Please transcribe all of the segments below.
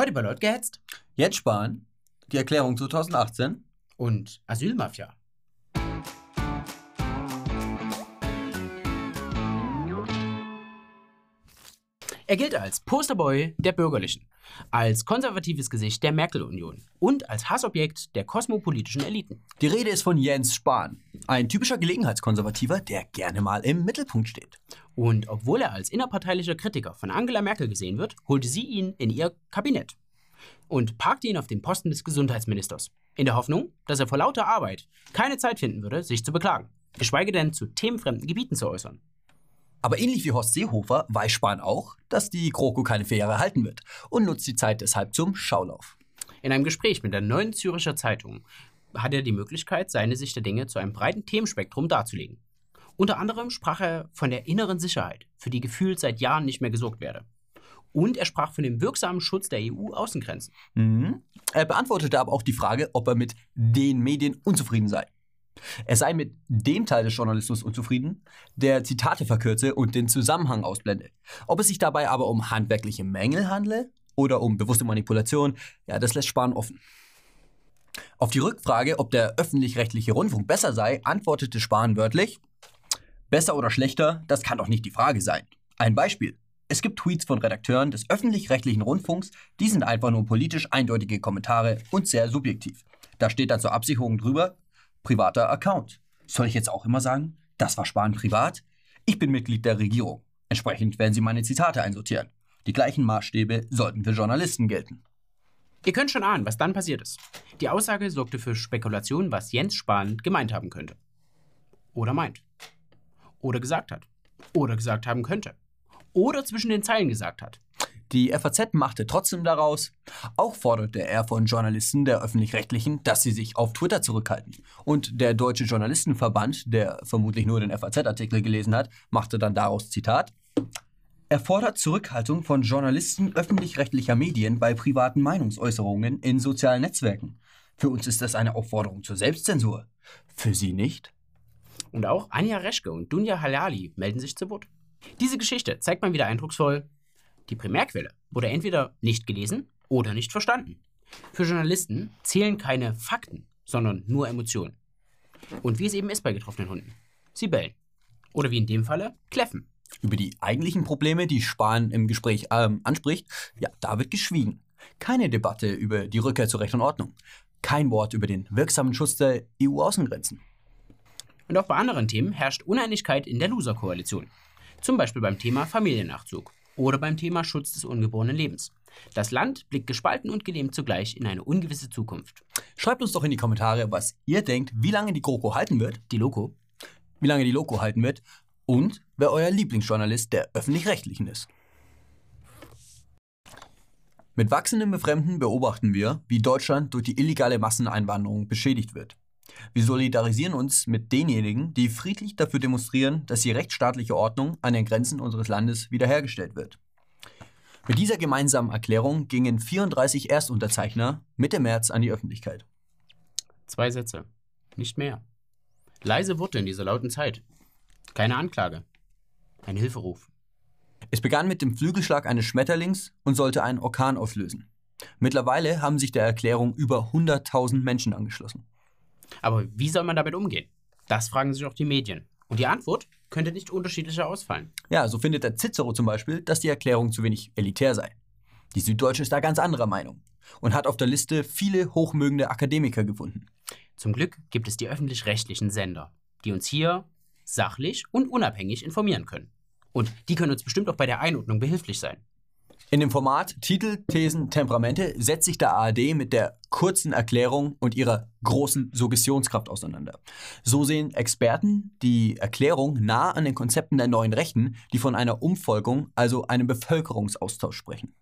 Heute bei Leut gehetzt Jetzt sparen. Die Erklärung 2018. und Asylmafia. Er gilt als Posterboy der Bürgerlichen, als konservatives Gesicht der Merkel-Union und als Hassobjekt der kosmopolitischen Eliten. Die Rede ist von Jens Spahn. Ein typischer Gelegenheitskonservativer, der gerne mal im Mittelpunkt steht. Und obwohl er als innerparteilicher Kritiker von Angela Merkel gesehen wird, holte sie ihn in ihr Kabinett und parkte ihn auf den Posten des Gesundheitsministers, in der Hoffnung, dass er vor lauter Arbeit keine Zeit finden würde, sich zu beklagen, geschweige denn zu themenfremden Gebieten zu äußern. Aber ähnlich wie Horst Seehofer weiß Spahn auch, dass die GroKo keine vier Jahre halten wird und nutzt die Zeit deshalb zum Schaulauf. In einem Gespräch mit der Neuen Züricher Zeitung hat er die Möglichkeit, seine Sicht der Dinge zu einem breiten Themenspektrum darzulegen. Unter anderem sprach er von der inneren Sicherheit, für die gefühlt seit Jahren nicht mehr gesorgt werde. Und er sprach von dem wirksamen Schutz der EU-Außengrenzen. Mhm. Er beantwortete aber auch die Frage, ob er mit den Medien unzufrieden sei. Er sei mit dem Teil des Journalismus unzufrieden, der Zitate verkürze und den Zusammenhang ausblende. Ob es sich dabei aber um handwerkliche Mängel handle oder um bewusste Manipulation, ja, das lässt Spahn offen. Auf die Rückfrage, ob der öffentlich-rechtliche Rundfunk besser sei, antwortete Spahn wörtlich, besser oder schlechter, das kann doch nicht die Frage sein. Ein Beispiel. Es gibt Tweets von Redakteuren des öffentlich-rechtlichen Rundfunks, die sind einfach nur politisch eindeutige Kommentare und sehr subjektiv. Da steht dann zur Absicherung drüber, privater Account. Soll ich jetzt auch immer sagen, das war Spahn privat? Ich bin Mitglied der Regierung. Entsprechend werden Sie meine Zitate einsortieren. Die gleichen Maßstäbe sollten für Journalisten gelten. Ihr könnt schon ahnen, was dann passiert ist. Die Aussage sorgte für Spekulationen, was Jens Spahn gemeint haben könnte. Oder meint. Oder gesagt hat. Oder gesagt haben könnte. Oder zwischen den Zeilen gesagt hat. Die FAZ machte trotzdem daraus, auch forderte er von Journalisten der öffentlich-rechtlichen, dass sie sich auf Twitter zurückhalten. Und der Deutsche Journalistenverband, der vermutlich nur den FAZ-Artikel gelesen hat, machte dann daraus Zitat. Er fordert Zurückhaltung von Journalisten öffentlich-rechtlicher Medien bei privaten Meinungsäußerungen in sozialen Netzwerken. Für uns ist das eine Aufforderung zur Selbstzensur. Für Sie nicht? Und auch Anja Reschke und Dunja Halali melden sich zu Wort. Diese Geschichte zeigt mal wieder eindrucksvoll, die Primärquelle wurde entweder nicht gelesen oder nicht verstanden. Für Journalisten zählen keine Fakten, sondern nur Emotionen. Und wie es eben ist bei getroffenen Hunden. Sie bellen. Oder wie in dem Falle, kläffen. Über die eigentlichen Probleme, die Spahn im Gespräch ähm, anspricht, ja, da wird geschwiegen. Keine Debatte über die Rückkehr zur Recht und Ordnung. Kein Wort über den wirksamen Schutz der EU-Außengrenzen. Und auch bei anderen Themen herrscht Uneinigkeit in der Loser-Koalition. Zum Beispiel beim Thema Familiennachzug oder beim Thema Schutz des ungeborenen Lebens. Das Land blickt gespalten und gelähmt zugleich in eine ungewisse Zukunft. Schreibt uns doch in die Kommentare, was ihr denkt, wie lange die GroKo halten wird, Die Loco? wie lange die Loco halten wird und wer euer Lieblingsjournalist der öffentlich-rechtlichen ist. Mit wachsendem Befremden beobachten wir, wie Deutschland durch die illegale Masseneinwanderung beschädigt wird. Wir solidarisieren uns mit denjenigen, die friedlich dafür demonstrieren, dass die rechtsstaatliche Ordnung an den Grenzen unseres Landes wiederhergestellt wird. Mit dieser gemeinsamen Erklärung gingen 34 Erstunterzeichner Mitte März an die Öffentlichkeit. Zwei Sätze. Nicht mehr. Leise Worte in dieser lauten Zeit. Keine Anklage. Ein Hilferuf. Es begann mit dem Flügelschlag eines Schmetterlings und sollte einen Orkan auslösen. Mittlerweile haben sich der Erklärung über 100.000 Menschen angeschlossen. Aber wie soll man damit umgehen? Das fragen sich auch die Medien. Und die Antwort könnte nicht unterschiedlicher ausfallen. Ja, so findet der Cicero zum Beispiel, dass die Erklärung zu wenig elitär sei. Die Süddeutsche ist da ganz anderer Meinung und hat auf der Liste viele hochmögende Akademiker gefunden. Zum Glück gibt es die öffentlich-rechtlichen Sender, die uns hier sachlich und unabhängig informieren können. Und die können uns bestimmt auch bei der Einordnung behilflich sein. In dem Format Titel, Thesen, Temperamente setzt sich der ARD mit der kurzen Erklärung und ihrer großen Suggestionskraft auseinander. So sehen Experten die Erklärung nah an den Konzepten der neuen Rechten, die von einer Umvolkung, also einem Bevölkerungsaustausch sprechen.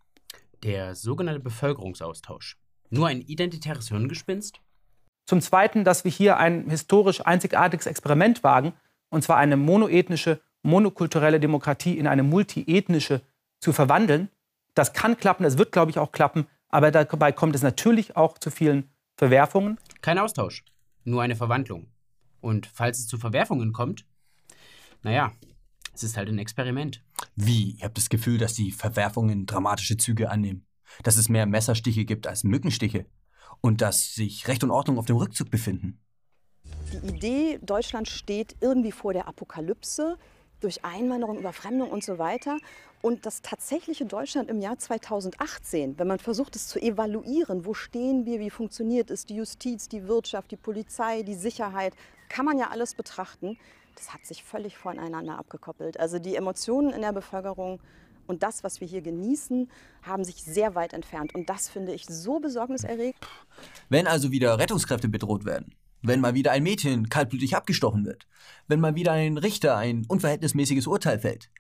Der sogenannte Bevölkerungsaustausch. Nur ein identitäres Hirngespinst? Zum Zweiten, dass wir hier ein historisch einzigartiges Experiment wagen, und zwar eine monoethnische, monokulturelle Demokratie in eine multiethnische zu verwandeln. Das kann klappen, das wird, glaube ich, auch klappen, aber dabei kommt es natürlich auch zu vielen Verwerfungen. Kein Austausch, nur eine Verwandlung. Und falls es zu Verwerfungen kommt, naja, es ist halt ein Experiment. Wie? Ihr habt das Gefühl, dass die Verwerfungen dramatische Züge annehmen. dass es mehr Messerstiche gibt als Mückenstiche und dass sich Recht und Ordnung auf dem Rückzug befinden. Die Idee, Deutschland steht irgendwie vor der Apokalypse durch Einwanderung, Überfremdung und so weiter. Und das tatsächliche Deutschland im Jahr 2018, wenn man versucht es zu evaluieren, wo stehen wir, wie funktioniert es, die Justiz, die Wirtschaft, die Polizei, die Sicherheit, kann man ja alles betrachten. Das hat sich völlig voneinander abgekoppelt. Also die Emotionen in der Bevölkerung und das, was wir hier genießen, haben sich sehr weit entfernt. Und das finde ich so besorgniserregend. Wenn also wieder Rettungskräfte bedroht werden, wenn mal wieder ein Mädchen kaltblütig abgestochen wird, wenn mal wieder ein Richter ein unverhältnismäßiges Urteil fällt,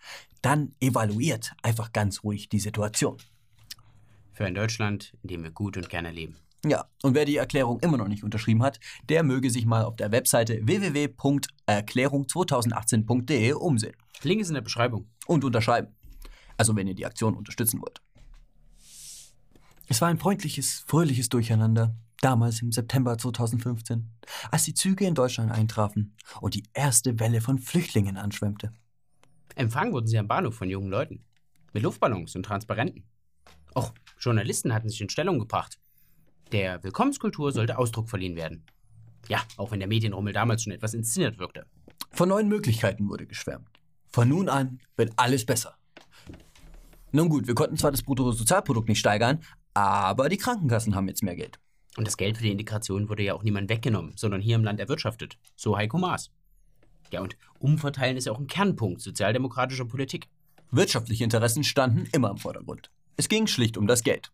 dann evaluiert einfach ganz ruhig die Situation. Für ein Deutschland, in dem wir gut und gerne leben. Ja, und wer die Erklärung immer noch nicht unterschrieben hat, der möge sich mal auf der Webseite www.erklärung2018.de umsehen. Link ist in der Beschreibung. Und unterschreiben. Also wenn ihr die Aktion unterstützen wollt. Es war ein freundliches, fröhliches Durcheinander damals im September 2015, als die Züge in Deutschland eintrafen und die erste Welle von Flüchtlingen anschwemmte. Empfangen wurden sie am Bahnhof von jungen Leuten. Mit Luftballons und Transparenten. Auch Journalisten hatten sich in Stellung gebracht. Der Willkommenskultur sollte Ausdruck verliehen werden. Ja, auch wenn der Medienrummel damals schon etwas inszeniert wirkte. Von neuen Möglichkeiten wurde geschwärmt. Von nun an wird alles besser. Nun gut, wir konnten zwar das Bruttosozialprodukt nicht steigern, aber die Krankenkassen haben jetzt mehr Geld. Und das Geld für die Integration wurde ja auch niemand weggenommen, sondern hier im Land erwirtschaftet. So Heiko Maas. Ja, und umverteilen ist ja auch ein Kernpunkt sozialdemokratischer Politik. Wirtschaftliche Interessen standen immer im Vordergrund. Es ging schlicht um das Geld.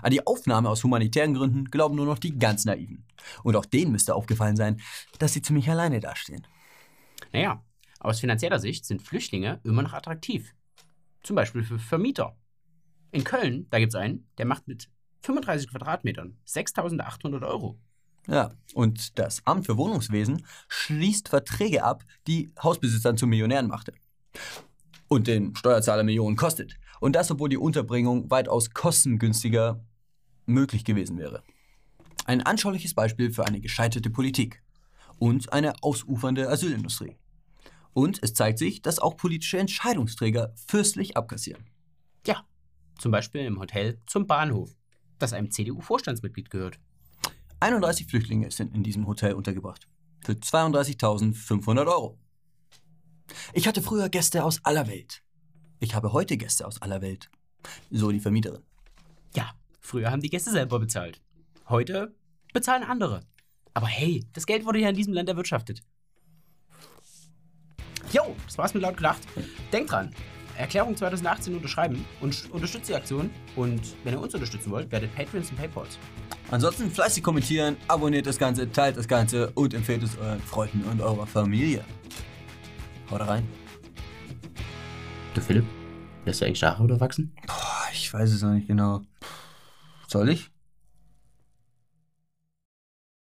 An die Aufnahme aus humanitären Gründen glauben nur noch die ganz Naiven. Und auch denen müsste aufgefallen sein, dass sie ziemlich alleine dastehen. Naja, aus finanzieller Sicht sind Flüchtlinge immer noch attraktiv. Zum Beispiel für Vermieter. In Köln, da gibt es einen, der macht mit 35 Quadratmetern, 6.800 Euro. Ja, und das Amt für Wohnungswesen schließt Verträge ab, die Hausbesitzern zu Millionären machte. Und den Steuerzahler Millionen kostet. Und das, obwohl die Unterbringung weitaus kostengünstiger möglich gewesen wäre. Ein anschauliches Beispiel für eine gescheiterte Politik und eine ausufernde Asylindustrie. Und es zeigt sich, dass auch politische Entscheidungsträger fürstlich abkassieren. Ja, zum Beispiel im Hotel zum Bahnhof das einem CDU-Vorstandsmitglied gehört. 31 Flüchtlinge sind in diesem Hotel untergebracht. Für 32.500 Euro. Ich hatte früher Gäste aus aller Welt. Ich habe heute Gäste aus aller Welt. So die Vermieterin. Ja, früher haben die Gäste selber bezahlt. Heute bezahlen andere. Aber hey, das Geld wurde ja in diesem Land erwirtschaftet. Jo, das war's mit laut gelacht. Denkt dran, Erklärung 2018 unterschreiben und unterstützt die Aktion. Und wenn ihr uns unterstützen wollt, werdet Patreons und Paypals. Ansonsten fleißig kommentieren, abonniert das Ganze, teilt das Ganze und empfehlt es euren Freunden und eurer Familie. Haut rein. Du Philipp, lässt du eigentlich Haare oder wachsen? Boah, ich weiß es noch nicht genau. Soll ich?